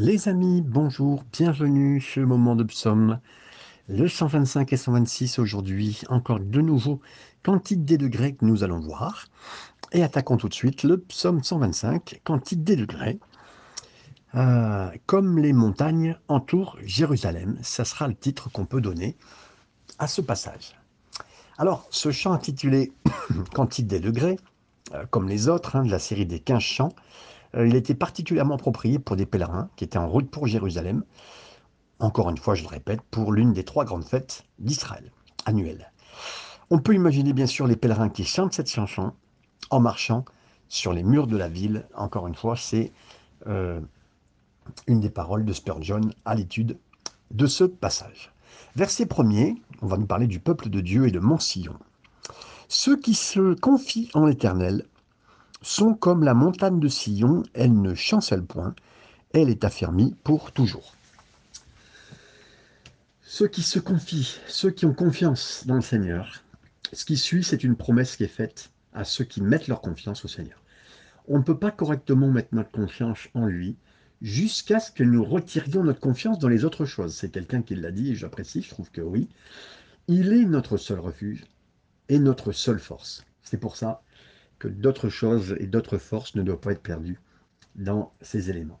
Les amis, bonjour, bienvenue ce moment de psaume. Le 125 et 126 aujourd'hui, encore de nouveau, quantité des degrés que nous allons voir. Et attaquons tout de suite le psaume 125, quantité des degrés. Euh, comme les montagnes entourent Jérusalem, ça sera le titre qu'on peut donner à ce passage. Alors, ce chant intitulé Quantité des degrés, euh, comme les autres hein, de la série des 15 chants, il était particulièrement approprié pour des pèlerins qui étaient en route pour Jérusalem, encore une fois, je le répète, pour l'une des trois grandes fêtes d'Israël annuelles. On peut imaginer bien sûr les pèlerins qui chantent cette chanson en marchant sur les murs de la ville. Encore une fois, c'est euh, une des paroles de Spurgeon à l'étude de ce passage. Verset premier, on va nous parler du peuple de Dieu et de Mont-Sillon. Ceux qui se confient en l'Éternel sont comme la montagne de Sion, elle ne chancelle point, elle est affermie pour toujours. Ceux qui se confient, ceux qui ont confiance dans le Seigneur, ce qui suit, c'est une promesse qui est faite à ceux qui mettent leur confiance au Seigneur. On ne peut pas correctement mettre notre confiance en lui jusqu'à ce que nous retirions notre confiance dans les autres choses. C'est quelqu'un qui l'a dit et j'apprécie, je trouve que oui. Il est notre seul refuge et notre seule force. C'est pour ça que d'autres choses et d'autres forces ne doivent pas être perdues dans ces éléments.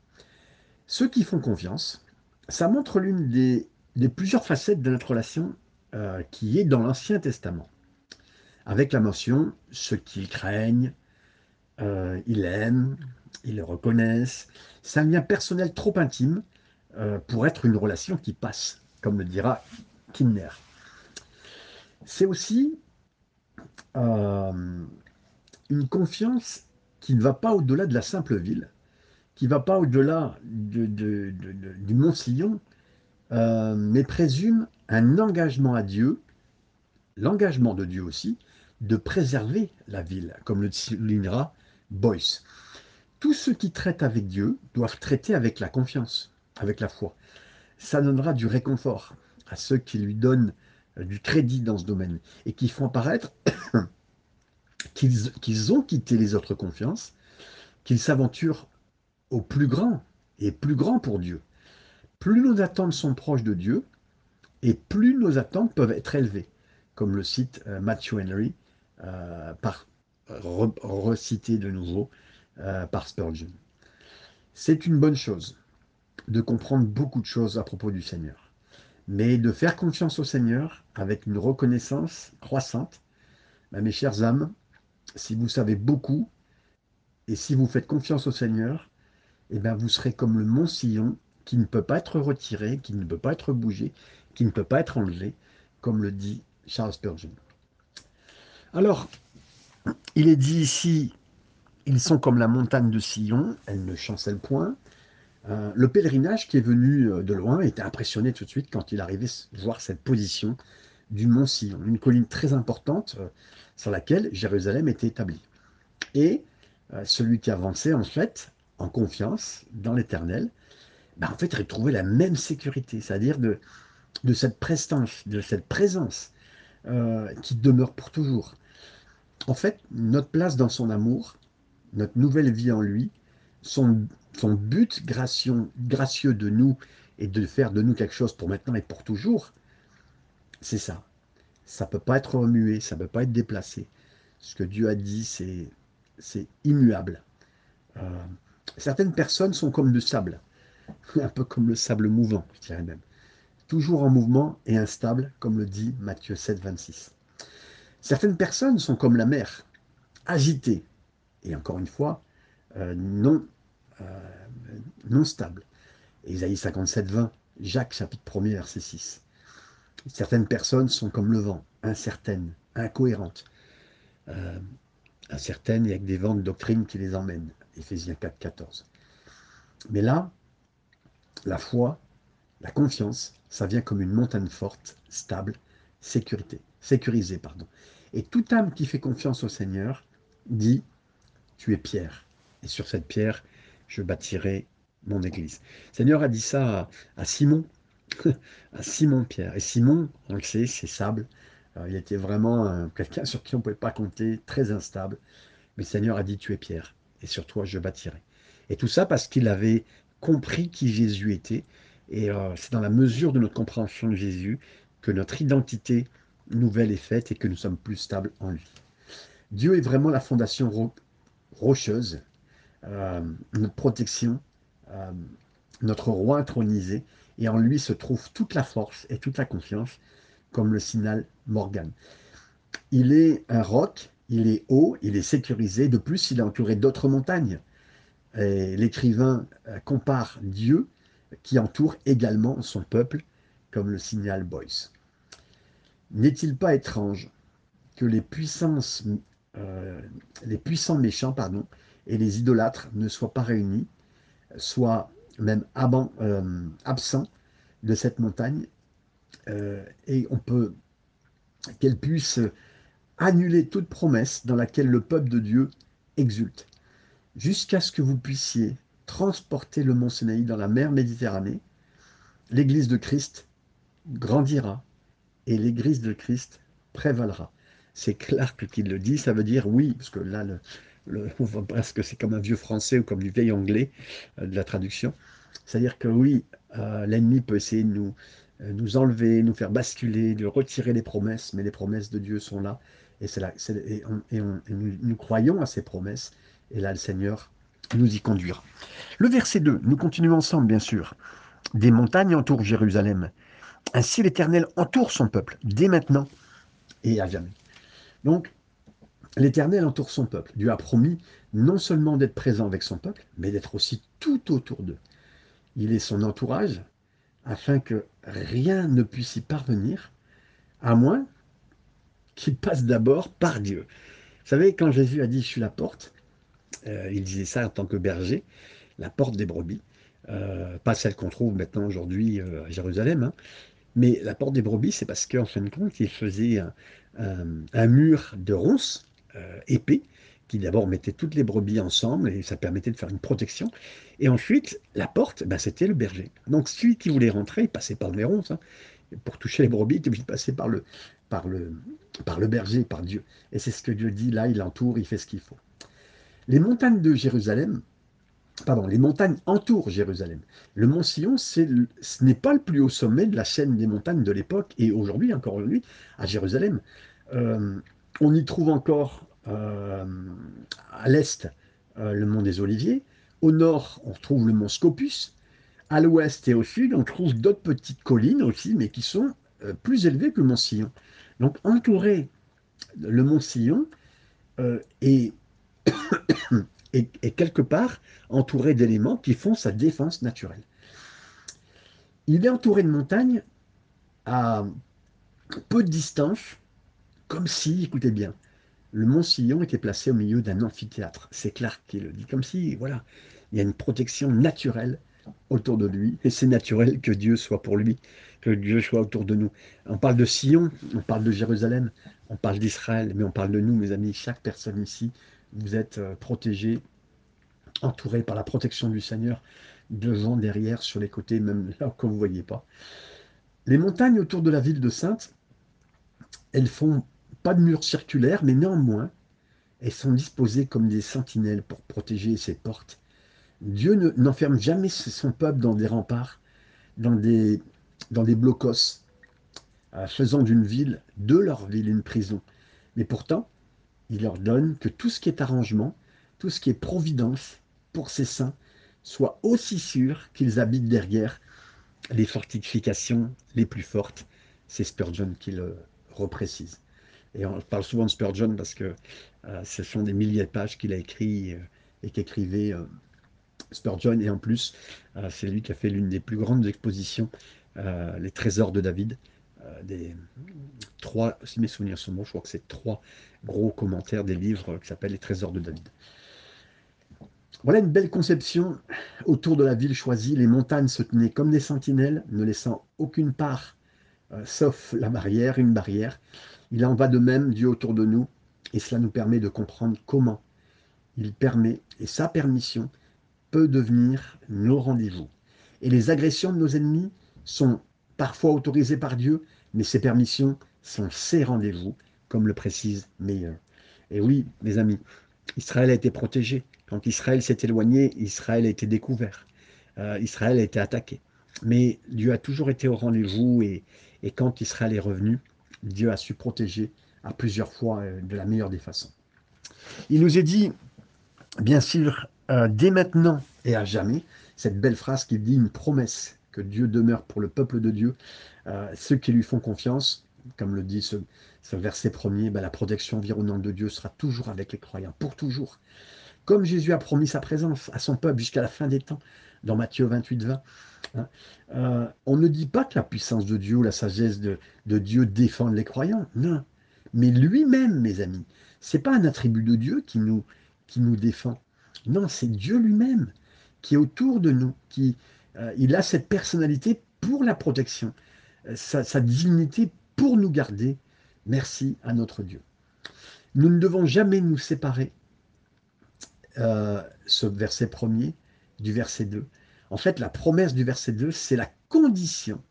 Ceux qui font confiance, ça montre l'une des, plusieurs facettes de notre relation euh, qui est dans l'Ancien Testament, avec la mention ceux qu'ils craignent, euh, ils l'aiment, ils le reconnaissent. C'est un lien personnel trop intime euh, pour être une relation qui passe, comme le dira Kinner. C'est aussi une confiance qui ne va pas au-delà de la simple ville, qui ne va pas au-delà du Mont Sillon, euh, mais présume un engagement à Dieu, l'engagement de Dieu aussi, de préserver la ville, comme le soulignera Boyce. Tous ceux qui traitent avec Dieu doivent traiter avec la confiance, avec la foi. Ça donnera du réconfort à ceux qui lui donnent du crédit dans ce domaine et qui font apparaître qu'ils ont quitté les autres confiances, qu'ils s'aventurent au plus grand et plus grand pour Dieu. Plus nos attentes sont proches de Dieu, et plus nos attentes peuvent être élevées, comme le cite euh, Matthew Henry, euh, par, recité de nouveau euh, par Spurgeon. C'est une bonne chose de comprendre beaucoup de choses à propos du Seigneur, mais de faire confiance au Seigneur avec une reconnaissance croissante, mes chères âmes, si vous savez beaucoup et si vous faites confiance au Seigneur, eh bien vous serez comme le mont Sillon qui ne peut pas être retiré, qui ne peut pas être bougé, qui ne peut pas être enlevé, comme le dit Charles Spurgeon. Alors, il est dit ici, ils sont comme la montagne de Sillon, elle ne chancelle point. Euh, le pèlerinage qui est venu euh, de loin était impressionné tout de suite quand il arrivait voir cette position du mont Sillon, une colline très importante euh, sur laquelle Jérusalem était établie. Et euh, celui qui avançait en fait, en confiance dans l'Éternel, ben, en fait, retrouvait la même sécurité, c'est-à-dire de, de cette prestance, de cette présence euh, qui demeure pour toujours. En fait, notre place dans son amour, notre nouvelle vie en lui, son, son but gracieux, gracieux de nous et de faire de nous quelque chose pour maintenant et pour toujours, c'est ça. Ça ne peut pas être remué, ça ne peut pas être déplacé. Ce que Dieu a dit, c'est immuable. Euh, certaines personnes sont comme du sable, un peu comme le sable mouvant, je dirais même. Toujours en mouvement et instable, comme le dit Matthieu 7, 26. Certaines personnes sont comme la mer, agitées, et encore une fois, euh, non, euh, non stables. Isaïe 57, 20, Jacques chapitre 1 verset 6. Certaines personnes sont comme le vent, incertaines, incohérentes. Euh, incertaines et avec des vents de doctrine qui les emmènent. Éphésiens 4, 14. Mais là, la foi, la confiance, ça vient comme une montagne forte, stable, sécurité, sécurisée. Pardon. Et toute âme qui fait confiance au Seigneur dit, tu es pierre. Et sur cette pierre, je bâtirai mon église. Le Seigneur a dit ça à Simon Simon-Pierre. Et Simon, on le sait, c'est sable. il était vraiment euh, quelqu'un sur qui on ne pouvait pas compter, très instable. Mais le Seigneur a dit, tu es Pierre, et sur toi je bâtirai. Et tout ça parce qu'il avait compris qui Jésus était. Et euh, c'est dans la mesure de notre compréhension de Jésus que notre identité nouvelle est faite et que nous sommes plus stables en lui. Dieu est vraiment la fondation rocheuse, euh, notre protection, euh, notre roi intronisé, et en lui se trouve toute la force et toute la confiance, comme le signal Morgan. Il est un roc, il est haut, il est sécurisé, de plus il est entouré d'autres montagnes. L'écrivain euh, compare Dieu qui entoure également son peuple, comme le signal Boyce. N'est-il pas étrange que les, puissances, euh, les puissants méchants pardon, et les idolâtres ne soient pas réunis, soient même euh, absents de cette montagne, et on peut qu'elle puisse annuler toute promesse dans laquelle le peuple de Dieu exulte, jusqu'à ce que vous puissiez transporter le mont Sinaï dans la mer Méditerranée, l'Église de Christ grandira et l'Église de Christ prévalera. C'est Clark qui le dit, ça veut dire oui, parce que là, le, on voit presque c'est comme un vieux français ou comme du vieil anglais euh, de la traduction. C'est-à-dire que oui, euh, l'ennemi peut essayer de nous, euh, nous enlever, nous faire basculer, de retirer les promesses, mais les promesses de Dieu sont là et, là, et, nous, croyons à ces promesses. Et là, le Seigneur nous y conduira. Le verset 2, nous continuons ensemble, bien sûr. Des montagnes entourent Jérusalem. Ainsi l'Éternel entoure son peuple, dès maintenant et à jamais. Donc, l'Éternel entoure son peuple. Dieu a promis non seulement d'être présent avec son peuple, mais d'être aussi tout autour d'eux. Il est son entourage, afin que rien ne puisse y parvenir, à moins qu'il passe d'abord par Dieu. Vous savez, quand Jésus a dit « je suis la porte euh, il disait ça en tant que berger, la porte des brebis, euh, pas celle qu'on trouve maintenant aujourd'hui euh, à Jérusalem, hein. mais la porte des brebis, c'est parce qu'en fin de compte, il faisait un, mur de ronces épais, qui d'abord mettait toutes les brebis ensemble et ça permettait de faire une protection. Et ensuite, la porte, ben, c'était le berger. Donc celui qui voulait rentrer, il passait par ronces. Hein. Pour toucher les brebis, il passer par le, par le, par le berger, par Dieu. Et c'est ce que Dieu dit là, il entoure, il fait ce qu'il faut. Les montagnes de Jérusalem, pardon, les montagnes entourent Jérusalem. Le mont Sion, ce n'est pas le plus haut sommet de la chaîne des montagnes de l'époque, et aujourd'hui, encore aujourd'hui, à Jérusalem. Euh, on y trouve encore euh, à l'est euh, le mont des Oliviers, au nord, on trouve le mont Scopus, à l'ouest et au sud, on trouve d'autres petites collines aussi, mais qui sont plus élevées que le mont Sion. Donc entourer le mont Sillon euh, est, quelque part entouré d'éléments qui font sa défense naturelle. Il est entouré de montagnes à peu de distance, comme si, écoutez bien, le mont Sillon était placé au milieu d'un amphithéâtre. C'est Clark qui le dit, comme si, voilà, il y a une protection naturelle autour de lui, et c'est naturel que Dieu soit pour lui, que Dieu soit autour de nous. On parle de Sion, on parle de Jérusalem, on parle d'Israël, mais on parle de nous, mes amis. Chaque personne ici, vous êtes euh, protégés, entourés par la protection du Seigneur, devant, derrière, sur les côtés, même là que vous ne voyez pas. Les montagnes autour de la ville de Sainte, elles font pas de murs circulaires, mais néanmoins, elles sont disposées comme des sentinelles pour protéger ses portes Dieu n'enferme jamais son peuple dans des remparts, dans des, dans des blocos, euh, faisant d'une ville, de leur ville, une prison. Mais pourtant, il leur donne que tout ce qui est arrangement, tout ce qui est providence pour ses saints, soit aussi sûr qu'ils habitent derrière les fortifications les plus fortes. C'est Spurgeon qui le reprécise. Et on parle souvent de Spurgeon parce que euh, ce sont des milliers de pages qu'il a écrit euh, et qu'écrivait Spurgeon, et en plus, euh, c'est lui qui a fait l'une des plus grandes expositions, euh, Les Trésors de David. Euh, des trois, si mes souvenirs sont bons, je crois que c'est trois gros commentaires des livres qui s'appellent Les Trésors de David. Voilà une belle conception autour de la ville choisie. Les montagnes se tenaient comme des sentinelles, ne laissant aucune part, sauf la barrière, une barrière. Il en va de même Dieu autour de nous, et cela nous permet de comprendre comment il permet, et sa permission, peut devenir nos rendez-vous. Et les agressions de nos ennemis sont parfois autorisées par Dieu, mais ces permissions sont ses rendez-vous, comme le précise Meyer. Et oui, mes amis, Israël a été protégé. Quand Israël s'est éloigné, Israël a été découvert. euh, Israël a été attaqué. Mais Dieu a toujours été au rendez-vous et, quand Israël est revenu, Dieu a su protéger à plusieurs fois euh, de la meilleure des façons. Il nous est dit, bien sûr, euh, dès maintenant et à jamais, cette belle phrase qui dit une promesse que Dieu demeure pour le peuple de Dieu, ceux qui lui font confiance, comme le dit ce, verset premier, ben, la protection environnante de Dieu sera toujours avec les croyants, pour toujours. Comme Jésus a promis sa présence à son peuple jusqu'à la fin des temps, dans Matthieu 28, 20. Hein, euh, on ne dit pas que la puissance de Dieu la sagesse de, Dieu défendent les croyants, non. Mais lui-même, mes amis, c'est pas un attribut de Dieu qui nous, qui nous défend. Non, c'est Dieu lui-même qui est autour de nous, qui euh, il a cette personnalité pour la protection, euh, sa dignité pour nous garder. Merci à notre Dieu. Nous ne devons jamais nous séparer. ce verset premier, du verset 2. En fait, la promesse du verset 2, c'est la condition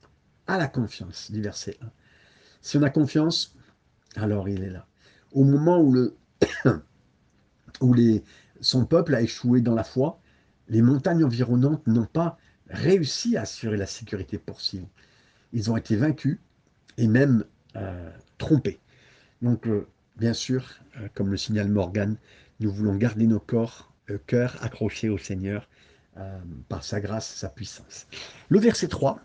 à la confiance du verset 1. Si on a confiance, alors il est là. Au moment où, le où les, son peuple a échoué dans la foi, les montagnes environnantes n'ont pas réussi à assurer la sécurité pour Sion. Ils ont été vaincus et même euh, trompés. Donc, euh, bien sûr, euh, comme le signale Morgan, nous voulons garder nos corps, cœurs accrochés au Seigneur euh, par sa grâce, sa puissance. Le verset 3,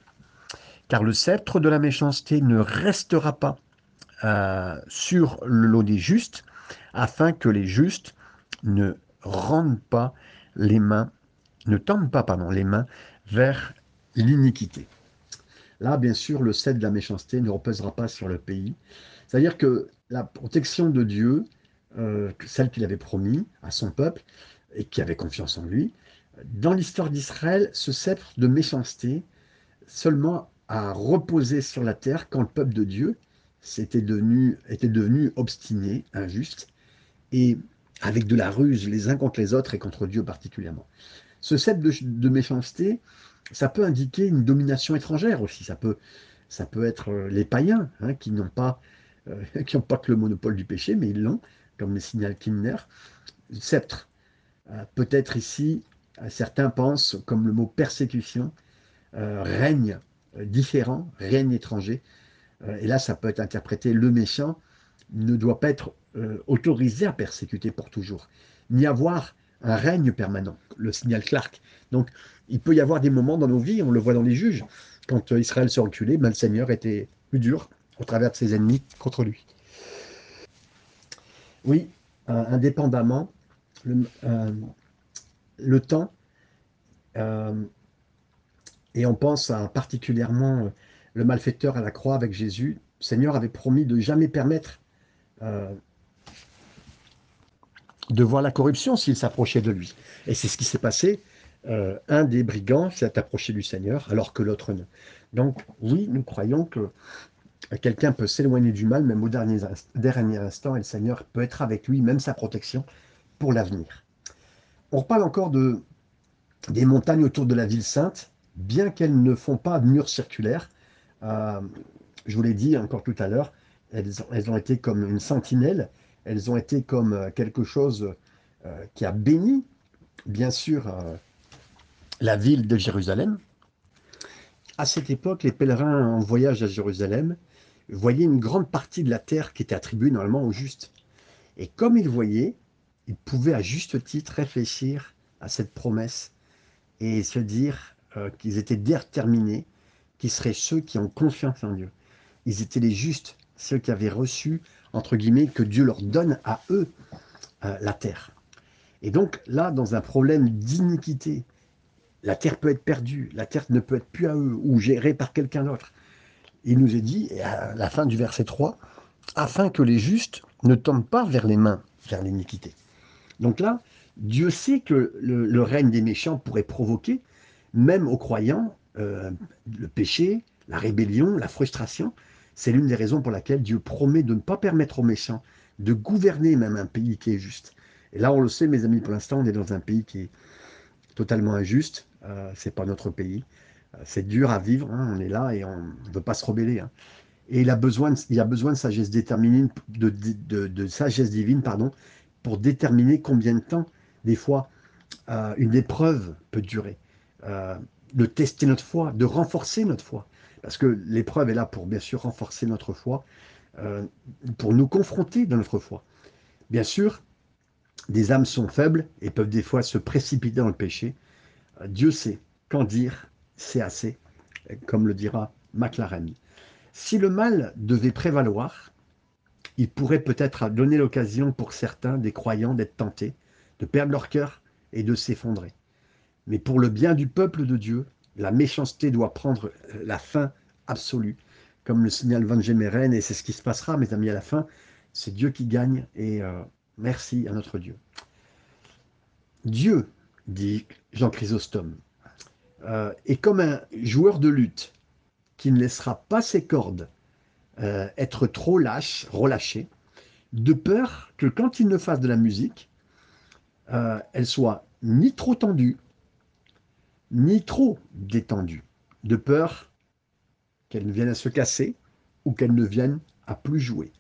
car le sceptre de la méchanceté ne restera pas euh, sur le lot des justes, afin que les justes ne rendent pas les mains, ne tendent pas pardon, les mains vers l'iniquité. Là, bien sûr, le sceptre de la méchanceté ne reposera pas sur le pays. C'est-à-dire que la protection de Dieu, euh, celle qu'il avait promis à son peuple et qui avait confiance en lui, dans l'histoire d'Israël, ce sceptre de méchanceté seulement a reposé sur la terre quand le peuple de Dieu était devenu, obstiné, injuste, et avec de la ruse les uns contre les autres et contre Dieu particulièrement. Ce sceptre de, méchanceté, ça peut indiquer une domination étrangère aussi. Ça peut, ça peut être euh, les païens hein, qui n'ont pas, euh, pas que le monopole du péché, mais ils l'ont, comme le signale Kimner. Sceptre, euh, peut-être ici certains pensent, comme le mot persécution, euh, règne euh, différent, règne étranger. Euh, et là, ça peut être interprété, le méchant ne doit pas être autorisé à persécuter pour toujours, ni avoir un règne permanent, le signal Clark. Donc, il peut y avoir des moments dans nos vies, on le voit dans les juges, quand Israël se reculait, ben, le Seigneur était plus dur au travers de ses ennemis contre lui. Oui, indépendamment, le temps, euh, et on pense particulièrement euh, le malfaiteur à la croix avec Jésus, le Seigneur avait promis de jamais permettre euh, de voir la corruption s'il s'approchait de lui. Et c'est ce qui s'est passé. un des brigands s'est approché du Seigneur alors que l'autre non. Donc oui, nous croyons que quelqu'un peut s'éloigner du mal même au dernier instant et le Seigneur peut être avec lui, même sa protection, pour l'avenir. On reparle encore de, des montagnes autour de la ville sainte, bien qu'elles ne font pas de murs circulaires. Euh, je vous l'ai dit encore tout à l'heure, elles, ont été comme une sentinelle, elles ont été comme euh, quelque chose euh, qui a béni, bien sûr, la ville de Jérusalem. À cette époque, les pèlerins en voyage à Jérusalem voyaient une grande partie de la terre qui était attribuée normalement aux justes. Et comme ils voyaient, ils pouvaient à juste titre réfléchir à cette promesse et se dire euh, qu'ils étaient déterminés, qu'ils seraient ceux qui ont confiance en Dieu. Ils étaient les justes, ceux qui avaient reçu, entre guillemets, que Dieu leur donne à eux euh, la terre. Et donc là, dans un problème d'iniquité, la terre peut être perdue, la terre ne peut être plus à eux ou gérée par quelqu'un d'autre. Il nous est dit, à la fin du verset 3, afin que les justes ne tombent pas vers les mains, vers l'iniquité. Donc là, Dieu sait que le, règne des méchants pourrait provoquer, même aux croyants, euh, le péché, la rébellion, la frustration. C'est l'une des raisons pour laquelle Dieu promet de ne pas permettre aux méchants de gouverner même un pays qui est juste. Et là, on le sait, mes amis, pour l'instant, on est dans un pays qui est totalement injuste. Euh, c'est pas notre pays. Euh, c'est dur à vivre. Hein. On est là et on ne veut pas se rebeller. Hein. Et il a besoin, de, a besoin de sagesse déterminée, de sagesse divine, pardon, pour déterminer combien de temps, des fois, euh, une épreuve peut durer. euh, de tester notre foi, de renforcer notre foi. Parce que l'épreuve est là pour bien sûr renforcer notre foi, euh, pour nous confronter dans notre foi. Bien sûr, des âmes sont faibles et peuvent des fois se précipiter dans le péché. Dieu sait quand dire c'est assez, comme le dira McLaren. Si le mal devait prévaloir, il pourrait peut-être donner l'occasion pour certains des croyants d'être tentés, de perdre leur cœur et de s'effondrer. Mais pour le bien du peuple de Dieu, la méchanceté doit prendre euh, la fin absolue, comme le signale Van Gemeren, et c'est ce qui se passera, mes amis, à la fin. C'est Dieu qui gagne, et euh, merci à notre Dieu. Dieu, dit Jean Chrysostome, euh, est comme un joueur de lutte qui ne laissera pas ses cordes être trop lâches, relâchées, de peur que quand il ne fasse de la musique, elle soit ni trop tendue, ni trop détendue, de peur qu'elle ne vienne à se casser ou qu'elle ne vienne à plus jouer,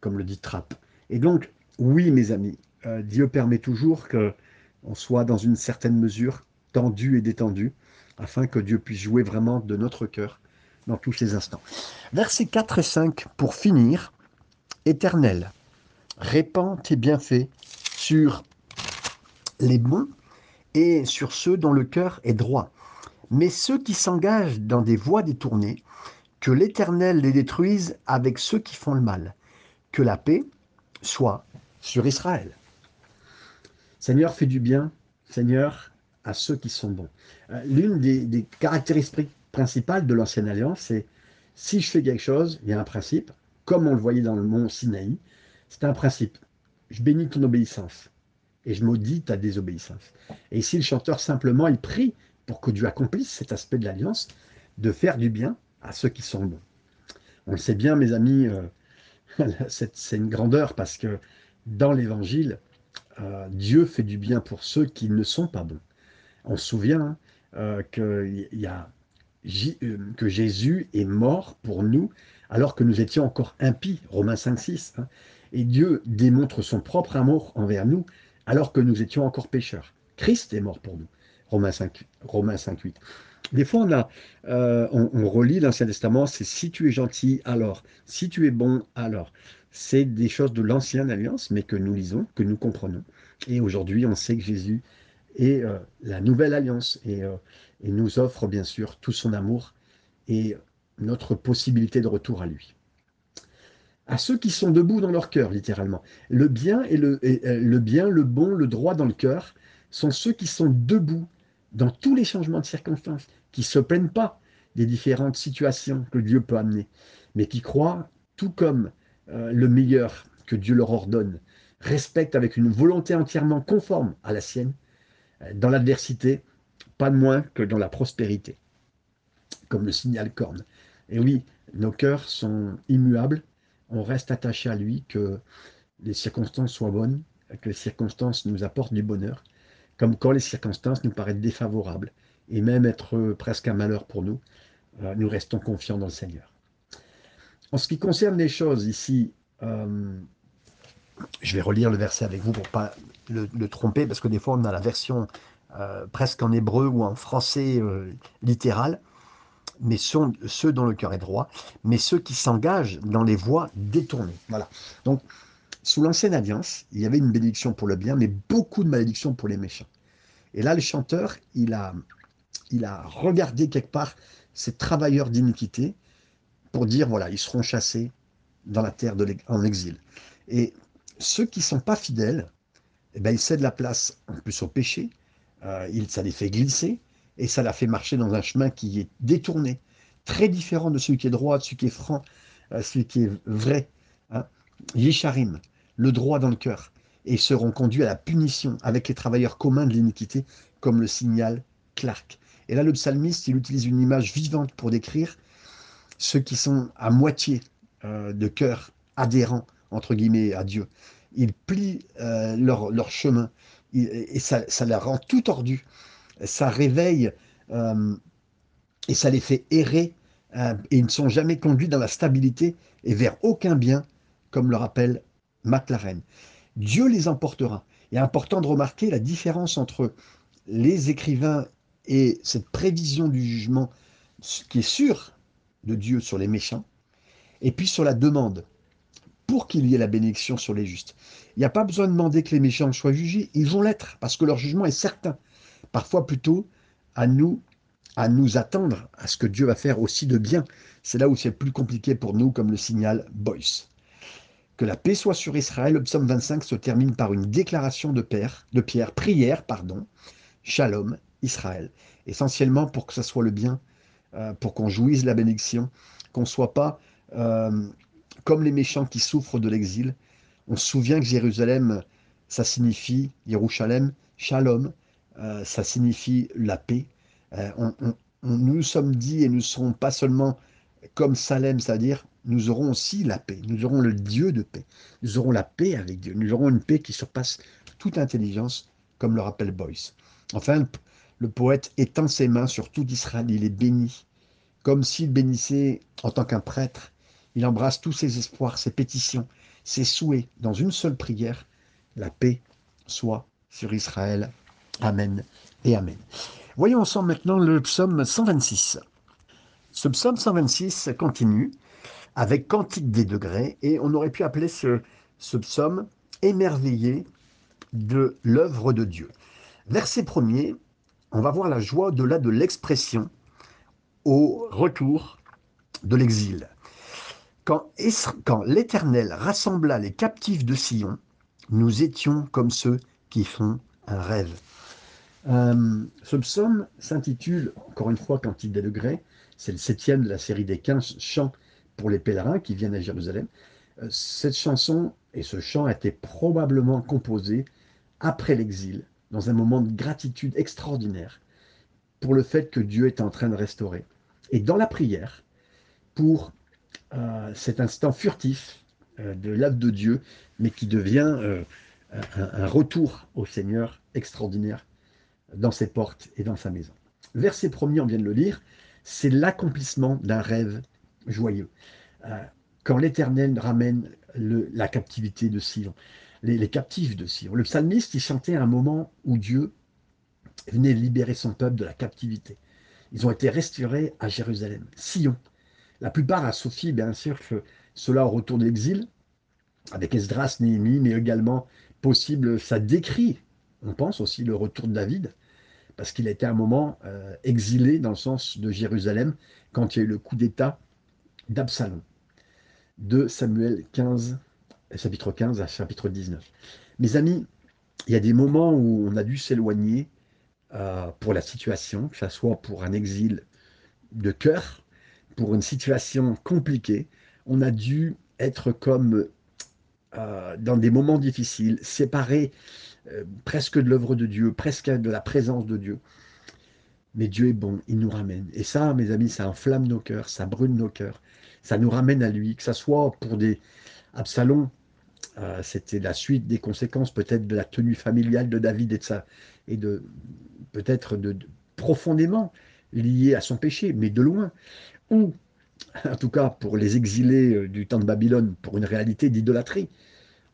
comme le dit Trapp. Et donc, oui, mes amis, euh, Dieu permet toujours qu'on soit dans une certaine mesure tendu et détendu, afin que Dieu puisse jouer vraiment de notre cœur dans tous ces instants. Versets 4 et 5, pour finir, Éternel, répands tes bienfaits sur les bons et sur ceux dont le cœur est droit. Mais ceux qui s'engagent dans des voies détournées, que l'Éternel les détruise avec ceux qui font le mal. Que la paix soit sur Israël. Seigneur, fais du bien, Seigneur, à ceux qui sont bons. Euh, l'une des, caractéristiques principales de l'Ancienne Alliance, c'est si je fais quelque chose, il y a un principe, comme on le voyait dans le mont Sinaï, c'est un principe. Je bénis ton obéissance et je maudis ta désobéissance. Et ici, le chanteur, simplement, il prie pour que Dieu accomplisse cet aspect de l'alliance, de faire du bien à ceux qui sont bons. On le sait bien, mes amis, euh, c'est une grandeur parce que dans l'Évangile, euh, Dieu fait du bien pour ceux qui ne sont pas bons. On se souvient euh, que, y a, que Jésus est mort pour nous alors que nous étions encore impies, Romains 5, 6. Hein. et Dieu démontre son propre amour envers nous alors que nous étions encore pécheurs. Christ est mort pour nous. Romains 5, Romains 8. Des fois, on, a, euh, on, relit l'Ancien Testament, c'est si tu es gentil, alors. Si tu es bon, alors. C'est des choses de l'Ancienne Alliance, mais que nous lisons, que nous comprenons. Et aujourd'hui, on sait que Jésus est euh, la nouvelle alliance et, euh, et nous offre bien sûr tout son amour et notre possibilité de retour à lui à ceux qui sont debout dans leur cœur, littéralement. Le bien, et le, euh, bien, le bon, le droit dans le cœur sont ceux qui sont debout dans tous les changements de circonstances, qui ne se plaignent pas des différentes situations que Dieu peut amener, mais qui croient, tout comme euh, le meilleur que Dieu leur ordonne, respectent avec une volonté entièrement conforme à la sienne, euh, dans l'adversité, pas de moins que dans la prospérité, comme le signale Corne. Et oui, nos cœurs sont immuables, on reste attaché à lui, que les circonstances soient bonnes, que les circonstances nous apportent du bonheur, comme quand les circonstances nous paraissent défavorables, et même être presque un malheur pour nous, euh, nous restons confiants dans le Seigneur. En ce qui concerne les choses ici, euh, je vais relire le verset avec vous pour pas le, tromper, parce que des fois on a la version euh, presque en hébreu ou en français littéral mais ceux dont le cœur est droit, mais ceux qui s'engagent dans les voies détournées. Voilà. Donc, sous l'ancienne alliance, il y avait une bénédiction pour le bien, mais beaucoup de malédictions pour les méchants. Et là, le chanteur, il a, il a regardé quelque part ces travailleurs d'iniquité pour dire, voilà, ils seront chassés dans la terre en exil. Et ceux qui ne sont pas fidèles, eh ben, ils cèdent la place en plus au péché, euh, ça les fait glisser, et ça l'a fait marcher dans un chemin qui est détourné, très différent de celui qui est droit, de celui qui est franc, euh, celui qui est vrai. Hein. Le droit dans le cœur, et seront conduits à la punition avec les travailleurs communs de l'iniquité, comme le signale Clark. Et là, le psalmiste, il utilise une image vivante pour décrire ceux qui sont à moitié euh, de cœur adhérents, entre guillemets, à Dieu. Ils plient euh, leur, chemin, et ça, ça rend tout tordu ça réveille euh, et ça les fait errer euh, et ils ne sont jamais conduits dans la stabilité et vers aucun bien, comme le rappelle McLaren. Dieu les emportera. Il est important de remarquer la différence entre les écrivains et cette prévision du jugement qui est sûr de Dieu sur les méchants, et puis sur la demande pour qu'il y ait la bénédiction sur les justes. Il n'y a pas besoin de demander que les méchants soient jugés, ils vont l'être, parce que leur jugement est certain. Parfois plutôt à nous, à nous attendre à ce que Dieu va faire aussi de bien. C'est là où c'est plus compliqué pour nous, comme le signal Boyce. Que la paix soit sur Israël, le psaume 25 se termine par une déclaration de Pierre, prière, pardon, shalom, Israël, essentiellement pour que ça soit le bien, euh, pour qu'on jouisse la bénédiction, qu'on ne soit pas euh, comme les méchants qui souffrent de l'exil. On se souvient que Jérusalem, ça signifie, Jérusalem, shalom, euh, ça signifie la paix. on, nous sommes dit et nous serons pas seulement comme Salem, c'est-à-dire nous aurons aussi la paix, nous aurons le Dieu de paix, nous aurons la paix avec Dieu, nous aurons une paix qui surpasse toute intelligence, comme le rappelle Boyce. Enfin, le poète étend ses mains sur tout Israël, il est béni, comme s'il bénissait en tant qu'un prêtre. Il embrasse tous ses espoirs, ses pétitions, ses souhaits dans une seule prière. La paix soit sur Israël. Amen et Amen. Voyons ensemble maintenant le psaume 126. Ce psaume 126 continue avec Cantique des degrés et on aurait pu appeler ce, ce psaume émerveillé de l'œuvre de Dieu. Verset premier, on va voir la joie au-delà de l'expression au retour de l'exil. Quand, l'Éternel rassembla les captifs de Sion, nous étions comme ceux qui font un rêve. Euh, ce psaume s'intitule, encore une fois, Cantique des degrés. C'est le septième de la série des quinze chants pour les pèlerins qui viennent à Jérusalem. Euh, cette chanson et ce chant a été probablement composé après l'exil, dans un moment de gratitude extraordinaire pour le fait que Dieu est en train de restaurer. Et dans la prière, pour cet instant furtif euh, de l'œuvre de Dieu, mais qui devient un, un, retour au Seigneur extraordinaire dans ses portes et dans sa maison. Verset premier, on vient de le lire, c'est l'accomplissement d'un rêve joyeux. Euh, quand l'Éternel ramène la captivité de Sion, les, captifs de Sion. Le psalmiste, il chantait un moment où Dieu venait libérer son peuple de la captivité. Ils ont été restaurés à Jérusalem, Sion. La plupart associent bien sûr cela au retour de l'exil, avec Esdras, Néhémie, mais également possible, ça décrit, on pense aussi, le retour de David, parce qu'il a été un moment euh, exilé dans le sens de Jérusalem quand il y a eu le coup d'État d'Absalom, de Samuel 15, chapitre 15 à chapitre 19. Mes amis, il y a des moments où on a dû s'éloigner euh, pour la situation, que ce soit pour un exil de cœur, pour une situation compliquée. On a dû être comme euh, dans des moments difficiles, séparés euh, presque de l'œuvre de Dieu, presque de la présence de Dieu. Mais Dieu est bon, il nous ramène. Et ça, mes amis, ça enflamme nos cœurs, ça brûle nos cœurs, ça nous ramène à lui, que ce soit pour des Absalom, euh, c'était la suite des conséquences peut-être de la tenue familiale de David et de ça, et de peut-être de, profondément lié à son péché, mais de loin. Ou, en tout cas, pour les exilés euh, du temps de Babylone, pour une réalité d'idolâtrie.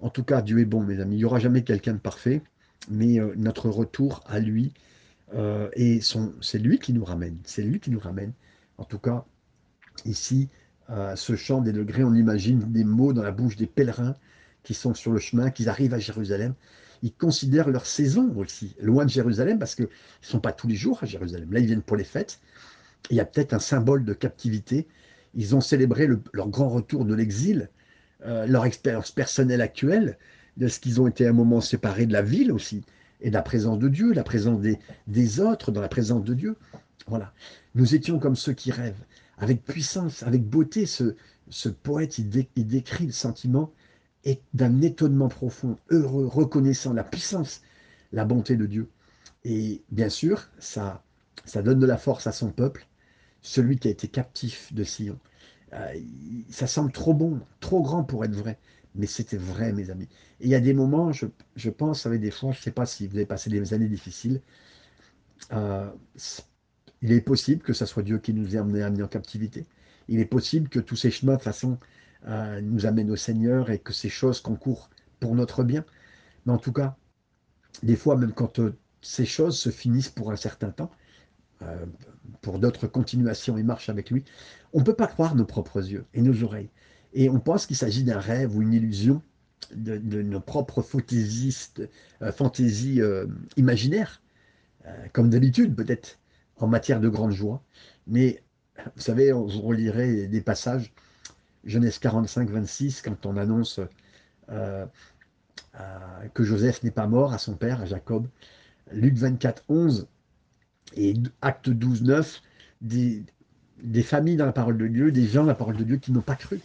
En tout cas, Dieu est bon, mes amis. Il n'y aura jamais quelqu'un de parfait, mais euh, notre retour à lui, euh, et c'est lui qui nous ramène. C'est lui qui nous ramène. En tout cas, ici, ce chant des degrés, on imagine des mots dans la bouche des pèlerins qui sont sur le chemin, qui arrivent à Jérusalem. Ils considèrent leur saison aussi, loin de Jérusalem, parce qu'ils ne sont pas tous les jours à Jérusalem. Là, ils viennent pour les fêtes. Il y a peut-être un symbole de captivité. Ils ont célébré leur grand retour de l'exil, euh, leur expérience personnelle actuelle, de ce qu'ils ont été un moment séparés de la ville aussi et de la présence de Dieu, la présence des, autres dans la présence de Dieu. Voilà. Nous étions comme ceux qui rêvent. Avec puissance, avec beauté, ce poète, il, décrit le sentiment d'un étonnement profond, heureux, reconnaissant la puissance, la bonté de Dieu. Et bien sûr, ça, ça donne de la force à son peuple, celui qui a été captif de Sion. Euh, ça semble trop bon, trop grand pour être vrai mais c'était vrai, mes amis. Et il y a des moments, je, je pense, avec des fois, je ne sais pas si vous avez passé des années difficiles, euh, il est possible que ce soit Dieu qui nous ait amenés, en captivité. Il est possible que tous ces chemins, de façon, euh, nous amènent au Seigneur et que ces choses concourent pour notre bien. Mais en tout cas, des fois, même quand euh, ces choses se finissent pour un certain temps, euh, pour d'autres continuations et marchent avec lui, on ne peut pas croire nos propres yeux et nos oreilles. Et on pense qu'il s'agit d'un rêve ou une illusion de, nos propres fantaisies imaginaires, comme d'habitude peut-être en matière de grande joie. Mais vous savez, on relirait des passages, Genèse 45, 26, quand on annonce que Joseph n'est pas mort à son père, à Jacob. Luc 24, 11 et Acte 12, 9, des, familles dans la parole de Dieu, des gens dans la parole de Dieu qui n'ont pas cru.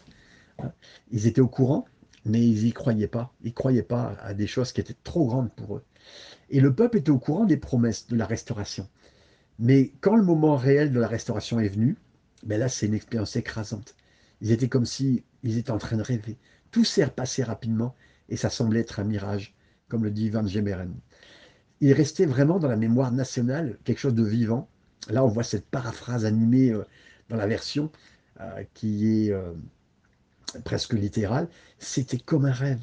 Ils étaient au courant, mais ils n'y croyaient pas. Ils ne croyaient pas à des choses qui étaient trop grandes pour eux. Et le peuple était au courant des promesses de la restauration. Mais quand le moment réel de la restauration est venu, ben là, c'est une expérience écrasante. Ils étaient comme si ils étaient en train de rêver. Tout s'est passé rapidement et ça semblait être un mirage, comme le dit Van Gemeren. Il restait vraiment dans la mémoire nationale quelque chose de vivant. Là, on voit cette paraphrase animée euh, dans la version euh, qui est euh, presque littérale. C'était comme un rêve.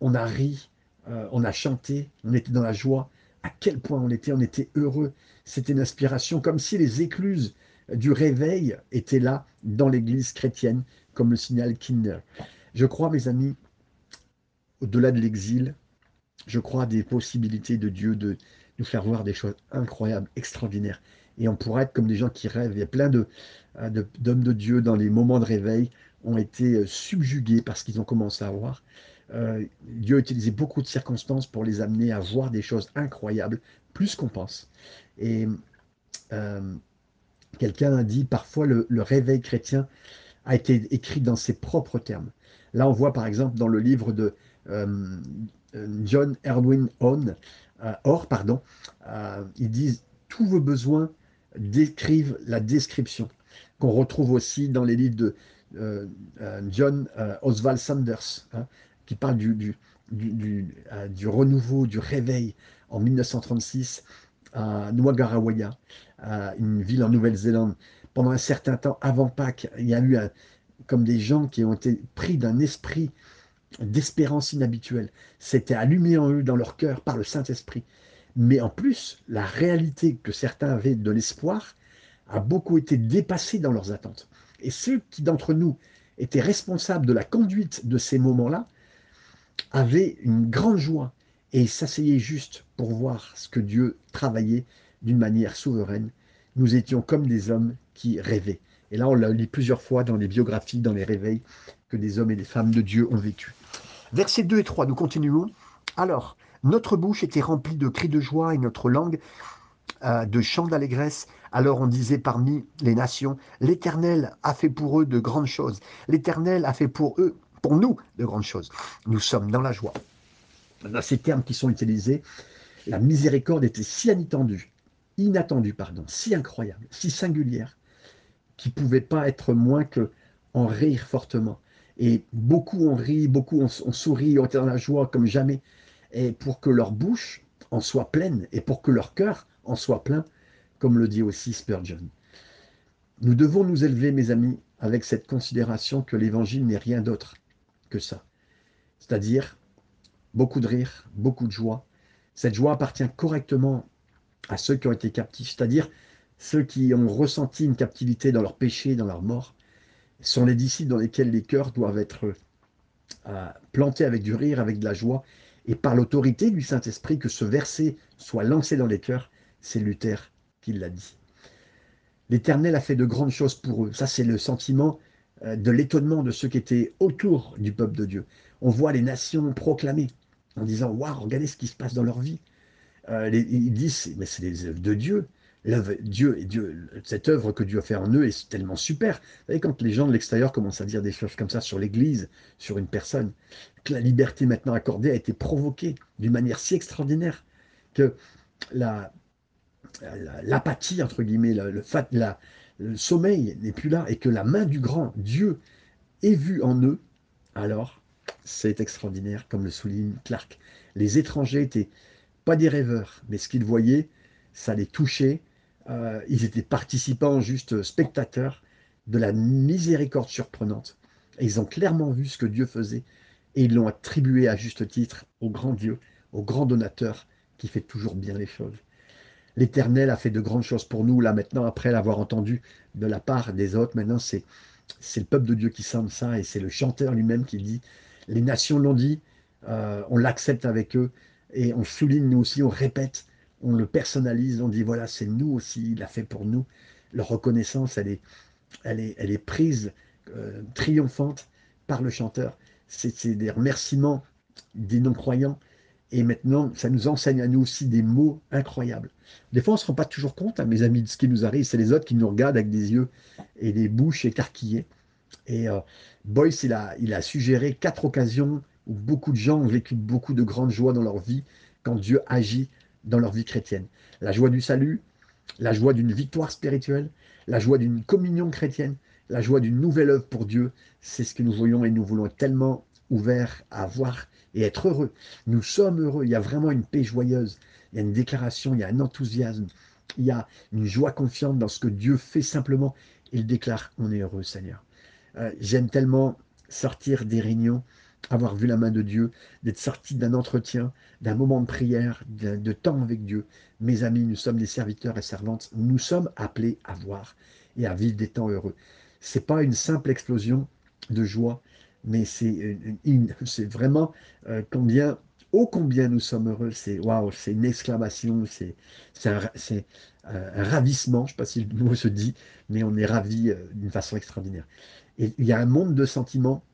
on a ri, on a chanté, on était dans la joie. À quel point on était, on était heureux. C'était une inspiration, comme si les écluses du réveil étaient là dans l'Église chrétienne, comme le signale Kinder. Je crois, mes amis, au-delà de l'exil, je crois des possibilités de Dieu de nous faire voir des choses incroyables, extraordinaires. Et on pourrait être comme des gens qui rêvent. Il y a plein euh, d'hommes de, Dieu dans les moments de réveil ont été euh, subjugués parce qu'ils ont commencé à voir. Euh, Dieu a utilisé beaucoup de circonstances pour les amener à voir des choses incroyables, plus qu'on pense. Et quelqu'un a dit parfois le réveil chrétien a été écrit dans ses propres termes. Là, on voit par exemple dans le livre de euh, John Erwin Orr, euh, Or, pardon, euh, ils disent tous vos besoins décrivent la description, qu'on retrouve aussi dans les livres de John Oswald Sanders, hein, qui parle du, du, du, renouveau, du réveil en 1936 à Nuagarawaya, une ville en Nouvelle-Zélande. Pendant un certain temps, avant Pâques, il y a eu comme des gens qui ont été pris d'un esprit d'espérance inhabituelle. C'était allumé en eux, dans leur cœur, par le Saint-Esprit. Mais en plus, la réalité que certains avaient de l'espoir a beaucoup été dépassée dans leurs attentes. Et ceux qui d'entre nous étaient responsables de la conduite de ces moments-là avaient une grande joie et s'asseyaient juste pour voir ce que Dieu travaillait d'une manière souveraine. Nous étions comme des hommes qui rêvaient. Et là, on l'a lu plusieurs fois dans les biographies, dans les réveils que des hommes et des femmes de Dieu ont vécu. Versets 2 et 3, nous continuons. Alors, notre bouche était remplie de cris de joie et notre langue euh, de chants d'allégresse. Alors on disait parmi les nations, l'Éternel a fait pour eux de grandes choses. L'Éternel a fait pour eux, pour nous, de grandes choses. Nous sommes dans la joie. Dans ces termes qui sont utilisés, la miséricorde était si inattendue, inattendue, pardon, si incroyable, si singulière, qui ne pouvait pas être moins que en rire fortement. Et beaucoup ont ri, beaucoup ont, souri, ont été dans la joie comme jamais. Et pour que leur bouche en soit pleine et pour que leur cœur en soit plein, comme le dit aussi Spurgeon. Nous devons nous élever, mes amis, avec cette considération que l'évangile n'est rien d'autre que ça. C'est-à-dire beaucoup de rire, beaucoup de joie. Cette joie appartient correctement à ceux qui ont été captifs, c'est-à-dire ceux qui ont ressenti une captivité dans leur péché, dans leur mort, sont les disciples dans lesquels les cœurs doivent être euh, plantés avec du rire, avec de la joie, et par l'autorité du Saint-Esprit que ce verset soit lancé dans les cœurs, c'est Luther qui l'a dit. L'Éternel a fait de grandes choses pour eux. Ça, c'est le sentiment euh, de l'étonnement de ceux qui étaient autour du peuple de Dieu. On voit les nations proclamer en disant Waouh, regardez ce qui se passe dans leur vie. Euh, ils disent Mais c'est les œuvres de Dieu. Dieu Dieu, cette œuvre que Dieu a fait en eux est tellement super. Vous savez, quand les gens de l'extérieur commencent à dire des choses comme ça sur l'Église, sur une personne, que la liberté maintenant accordée a été provoquée d'une manière si extraordinaire que la, l'apathie, entre guillemets, le, la, le sommeil n'est plus là et que la main du grand Dieu est vue en eux, alors c'est extraordinaire, comme le souligne Clark. Les étrangers étaient pas des rêveurs, mais ce qu'ils voyaient, ça les touchait, euh, ils étaient participants, juste spectateurs de la miséricorde surprenante. Ils ont clairement vu ce que Dieu faisait et ils l'ont attribué à juste titre au grand Dieu, au grand donateur qui fait toujours bien les choses. L'Éternel a fait de grandes choses pour nous. Là, maintenant, après l'avoir entendu de la part des autres, maintenant, c'est c'est le peuple de Dieu qui sent ça et c'est le chanteur lui-même qui dit les nations l'ont dit, euh, on l'accepte avec eux et on souligne nous aussi, on répète, on le personnalise, on dit voilà, c'est nous aussi, il a fait pour nous. Leur reconnaissance, elle est, elle est, elle est prise euh, triomphante par le chanteur. C'est des remerciements des non-croyants. Et maintenant, ça nous enseigne à nous aussi des mots incroyables. Des fois, on ne se rend pas toujours compte, hein, mes amis, de ce qui nous arrive. C'est les autres qui nous regardent avec des yeux et des bouches écarquillées. Et euh, Boyce, il a, il a suggéré quatre occasions où beaucoup de gens ont vécu beaucoup de grandes joies dans leur vie quand Dieu agit dans leur vie chrétienne. La joie du salut, la joie d'une victoire spirituelle, la joie d'une communion chrétienne, la joie d'une nouvelle œuvre pour Dieu. C'est ce que nous voyons et nous voulons être tellement ouverts à voir et être heureux. Nous sommes heureux. Il y a vraiment une paix joyeuse. Il y a une déclaration, il y a un enthousiasme. Il y a une joie confiante dans ce que Dieu fait simplement. Il déclare, on est heureux Seigneur. Euh, j'aime tellement sortir des réunions, avoir vu la main de Dieu, d'être sorti d'un entretien, d'un moment de prière, de, temps avec Dieu. Mes amis, nous sommes des serviteurs et servantes. Nous sommes appelés à voir et à vivre des temps heureux. C'est pas une simple explosion de joie, mais c'est vraiment euh, combien, ô combien nous sommes heureux. C'est waouh, c'est une exclamation, c'est un, un, ravissement. Je ne sais pas si le mot se dit, mais on est ravis euh, d'une façon extraordinaire. Il y a un monde de sentiments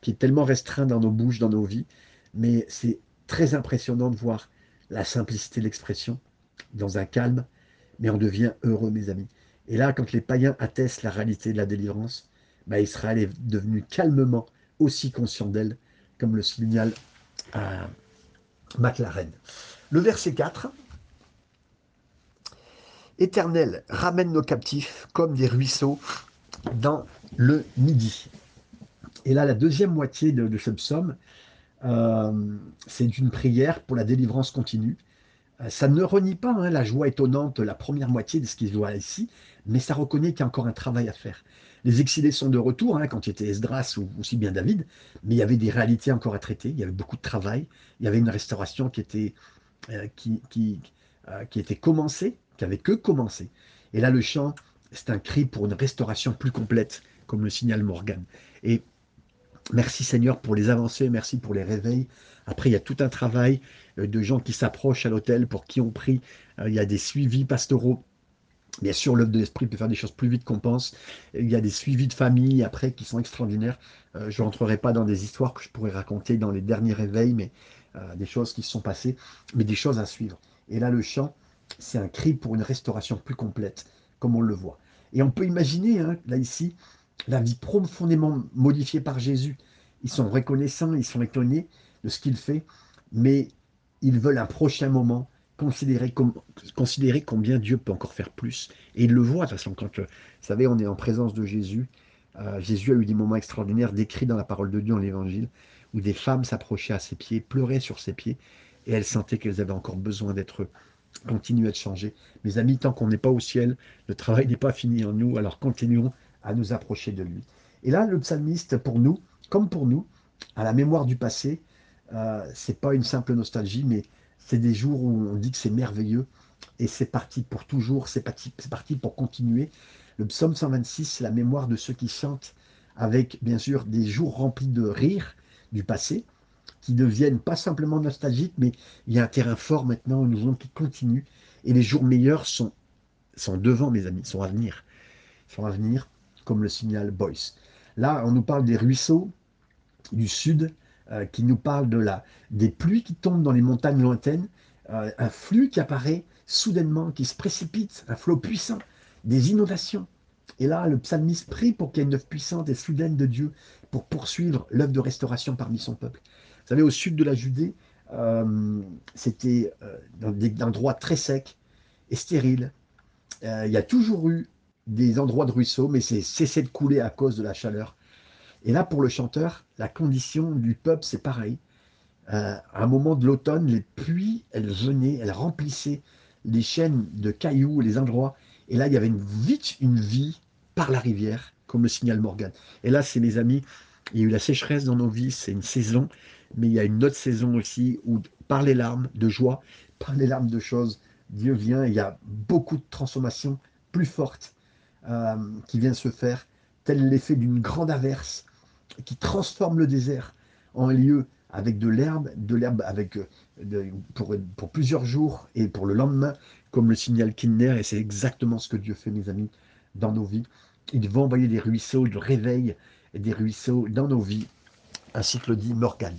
qui est tellement restreint dans nos bouches, dans nos vies, mais c'est très impressionnant de voir la simplicité de l'expression dans un calme, mais on devient heureux, mes amis. Et là, quand les païens attestent la réalité de la délivrance, bah, Israël est devenu calmement aussi conscient d'elle, comme le signale à McLaren. Le verset 4. Éternel, ramène nos captifs comme des ruisseaux dans le midi. Et là, la deuxième moitié de, ce psaume, euh, c'est une prière pour la délivrance continue. Euh, ça ne renie pas hein, la joie étonnante, la première moitié de ce qu'il voit ici, mais ça reconnaît qu'il y a encore un travail à faire. Les exilés sont de retour, hein, quand il était Esdras ou aussi bien David, mais il y avait des réalités encore à traiter, il y avait beaucoup de travail, il y avait une restauration qui était, euh, qui, qui, qui était commencée, qui avait que commencé. Et là, le chant, c'est un cri pour une restauration plus complète, comme le signale Morgan. Et merci Seigneur pour les avancées, merci pour les réveils. Après, il y a tout un travail euh, de gens qui s'approchent à l'hôtel, pour qui on prie. Euh, il y a des suivis pastoraux. Bien sûr, l'œuvre de l'esprit peut faire des choses plus vite qu'on pense. Il y a des suivis de famille après qui sont extraordinaires. Euh, je ne rentrerai pas dans des histoires que je pourrais raconter dans les derniers réveils, mais des choses qui se sont passées, mais des choses à suivre. Et là, le chant, c'est un cri pour une restauration plus complète, comme on le voit. Et on peut imaginer, hein, là ici, la vie profondément modifiée par Jésus. Ils sont reconnaissants, ils sont étonnés de ce qu'il fait, mais ils veulent un prochain moment considérer, combien Dieu peut encore faire plus. Et ils le voient, de toute façon, quand, euh, vous savez, on est en présence de Jésus. Euh, Jésus a eu des moments extraordinaires décrits dans la parole de Dieu, dans l'Évangile, où des femmes s'approchaient à ses pieds, pleuraient sur ses pieds, et elles sentaient qu'elles avaient encore besoin d'être continuer à changer. Mes amis, tant qu'on n'est pas au ciel, le travail n'est pas fini en nous, alors continuons à nous approcher de lui. Et là, le psalmiste, pour nous, comme pour nous, à la mémoire du passé, euh, c'est pas une simple nostalgie, mais c'est des jours où on dit que c'est merveilleux et c'est parti pour toujours, c'est parti, parti pour continuer. Le psaume 126, c'est la mémoire de ceux qui chantent avec, bien sûr, des jours remplis de rire du passé, qui deviennent pas simplement nostalgiques, mais il y a un terrain fort maintenant nous voulons qui continue. Et les jours meilleurs sont, sont devant, mes amis, sont à venir. sont à venir, comme le signale Boyce. Là, on nous parle des ruisseaux du sud, euh, qui nous parlent de la, des pluies qui tombent dans les montagnes lointaines, euh, un flux qui apparaît soudainement, qui se précipite, un flot puissant, des inondations. Et là, le psalmiste prie pour qu'il y ait une œuvre puissante et soudaine de Dieu pour poursuivre l'œuvre de restauration parmi son peuple. Vous savez, au sud de la Judée, euh, c'était euh, dans des endroits très secs et stériles. Euh, il y a toujours eu des endroits de ruisseaux, mais c'est cessé de couler à cause de la chaleur. Et là, pour le chanteur, la condition du peuple, c'est pareil. à un moment de l'automne, les pluies, elles venaient, elles remplissaient les chaînes de cailloux, les endroits. Et là, il y avait vite une vie par la rivière, comme le signale Morgan. Et là, c'est mes amis, il y a eu la sécheresse dans nos vies, c'est une saison mais il y a une autre saison aussi où, par les larmes de joie, par les larmes de choses Dieu vient, il y a beaucoup de transformations plus fortes euh, qui viennent se faire, tel l'effet d'une grande averse qui transforme le désert en lieu avec de l'herbe, de l'herbe avec euh, pour, plusieurs jours et pour le lendemain, comme le signal Kinder, et c'est exactement ce que Dieu fait, mes amis, dans nos vies. Il va envoyer des ruisseaux de réveil et des ruisseaux dans nos vies, ainsi que le dit Morgane.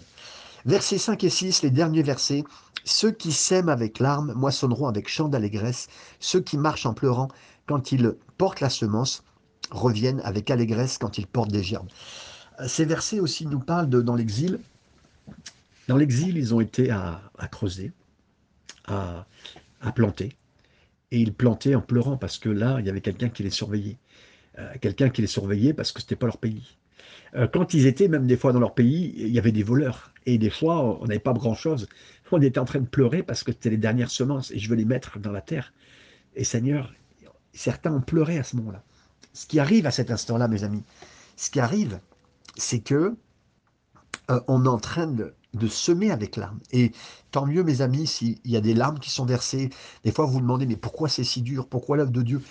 Versets 5 et 6, les derniers versets. Ceux qui sèment avec larmes moissonneront avec chant d'allégresse. Ceux qui marchent en pleurant quand ils portent la semence reviennent avec allégresse quand ils portent des gerbes. Ces versets aussi nous parlent de dans l'exil. Dans l'exil, ils ont été à, creuser, à, à, planter. Et ils plantaient en pleurant parce que là, il y avait quelqu'un qui les surveillait. Euh, quelqu'un qui les surveillait parce que ce n'était pas leur pays. Euh, quand ils étaient, même des fois dans leur pays, il y avait des voleurs. Et des fois, on n'avait pas grand-chose. On était en train de pleurer parce que c'était les dernières semences et je veux les mettre dans la terre. Et Seigneur, certains ont pleuré à ce moment-là. Ce qui arrive à cet instant-là, mes amis, ce qui arrive, c'est que euh, on est en train de, semer avec larmes. Et tant mieux, mes amis, s'il y a des larmes qui sont versées. Des fois, vous vous demandez, mais pourquoi c'est si dur? Pourquoi l'œuvre de Dieu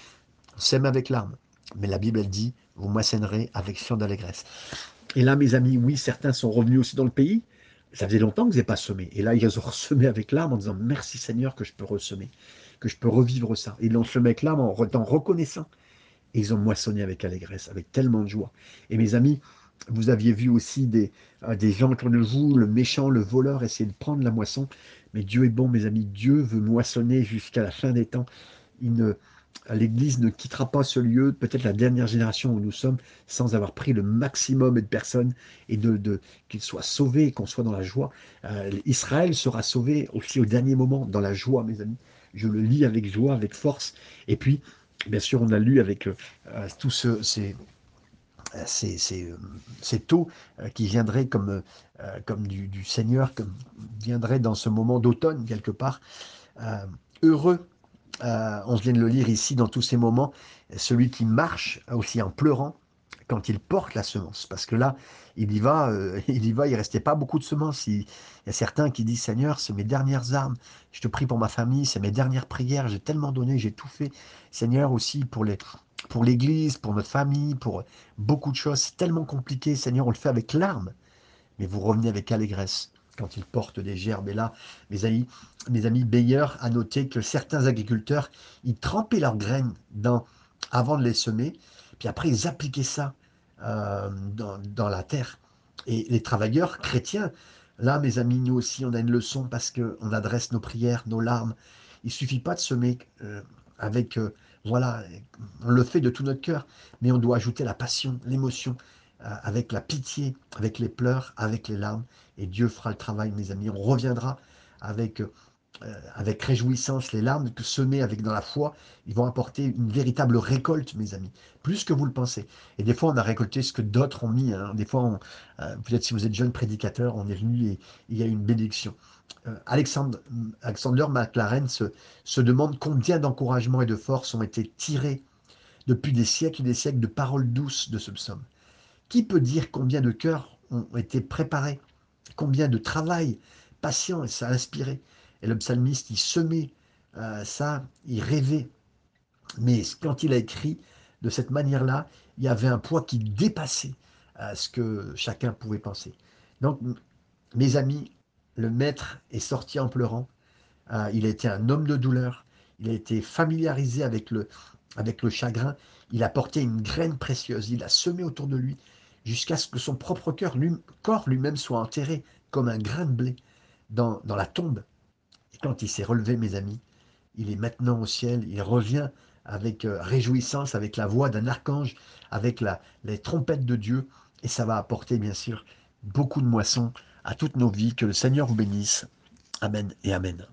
sème avec larmes? Mais la Bible, elle dit, vous moissonnerez avec chant d'allégresse. Et là, mes amis, oui, certains sont revenus aussi dans le pays. Ça faisait longtemps que vous n'avez pas semé. Et là, ils ont ressemé avec larmes en disant Merci Seigneur que je peux ressemer, que je peux revivre ça. Ils l'ont semé avec larmes en reconnaissant. Et ils ont moissonné avec allégresse, avec tellement de joie. Et mes amis, vous aviez vu aussi des, euh, des gens autour de vous, le méchant, le voleur, essayer de prendre la moisson. Mais Dieu est bon, mes amis. Dieu veut moissonner jusqu'à la fin des temps. Il ne, L'Église ne quittera pas ce lieu, peut-être la dernière génération où nous sommes, sans avoir pris le maximum de personnes et de, qu'ils soient sauvés, qu'on soit dans la joie. Euh, Israël sera sauvé aussi au dernier moment, dans la joie, mes amis. Je le lis avec joie, avec force. Et puis, bien sûr, on a lu avec euh, tous ces, ces, ces, taux euh, qui viendraient comme, du, Seigneur, comme viendraient dans ce moment d'automne quelque part. heureux euh, on vient de le lire ici dans tous ces moments, celui qui marche aussi en pleurant quand il porte la semence. Parce que là, il y va, euh, il y va, il restait pas beaucoup de semences. Il, y a certains qui disent, Seigneur, c'est mes dernières armes. Je te prie pour ma famille, c'est mes dernières prières. J'ai tellement donné, j'ai tout fait. Seigneur, aussi pour les pour l'Église, pour notre famille, pour beaucoup de choses. C'est tellement compliqué, Seigneur, on le fait avec larmes. Mais vous revenez avec allégresse quand ils portent des gerbes. Et là, mes amis, mes amis Bayer a noté que certains agriculteurs, ils trempaient leurs graines avant de les semer, puis après ils appliquaient ça euh, dans, la terre. Et les travailleurs chrétiens, là, mes amis, nous aussi, on a une leçon parce qu'on adresse nos prières, nos larmes. Il suffit pas de semer euh, avec, euh, voilà, on le fait de tout notre cœur, mais on doit ajouter la passion, l'émotion, avec la pitié, avec les pleurs, avec les larmes et Dieu fera le travail, mes amis. On reviendra avec, euh, avec réjouissance les larmes que semées avec dans la foi. Ils vont apporter une véritable récolte, mes amis, plus que vous le pensez. Et des fois, on a récolté ce que d'autres ont mis. Hein. Des fois, euh, peut-être si vous êtes jeune prédicateur, on est venu et, il y a une bénédiction. Euh, Alexander McLaren se, demande combien d'encouragement et de force ont été tirés depuis des siècles et des siècles de paroles douces de ce psaume. Qui peut dire combien de cœurs ont été préparés combien de travail patient ça a inspiré. Et le psalmiste, il semait euh, ça, il rêvait. Mais quand il a écrit de cette manière-là, il y avait un poids qui dépassait euh, ce que chacun pouvait penser. Donc, mes amis, le maître est sorti en pleurant. Euh, il a été un homme de douleur. Il a été familiarisé avec le, avec le chagrin. Il a porté une graine précieuse. Il a semé autour de lui jusqu'à ce que son propre cœur, corps lui-même soit enterré comme un grain de blé dans, la tombe. Et quand il s'est relevé, mes amis, il est maintenant au ciel, il revient avec euh, réjouissance, avec la voix d'un archange, avec les trompettes de Dieu, et ça va apporter bien sûr beaucoup de moissons à toutes nos vies. Que le Seigneur vous bénisse. Amen et Amen.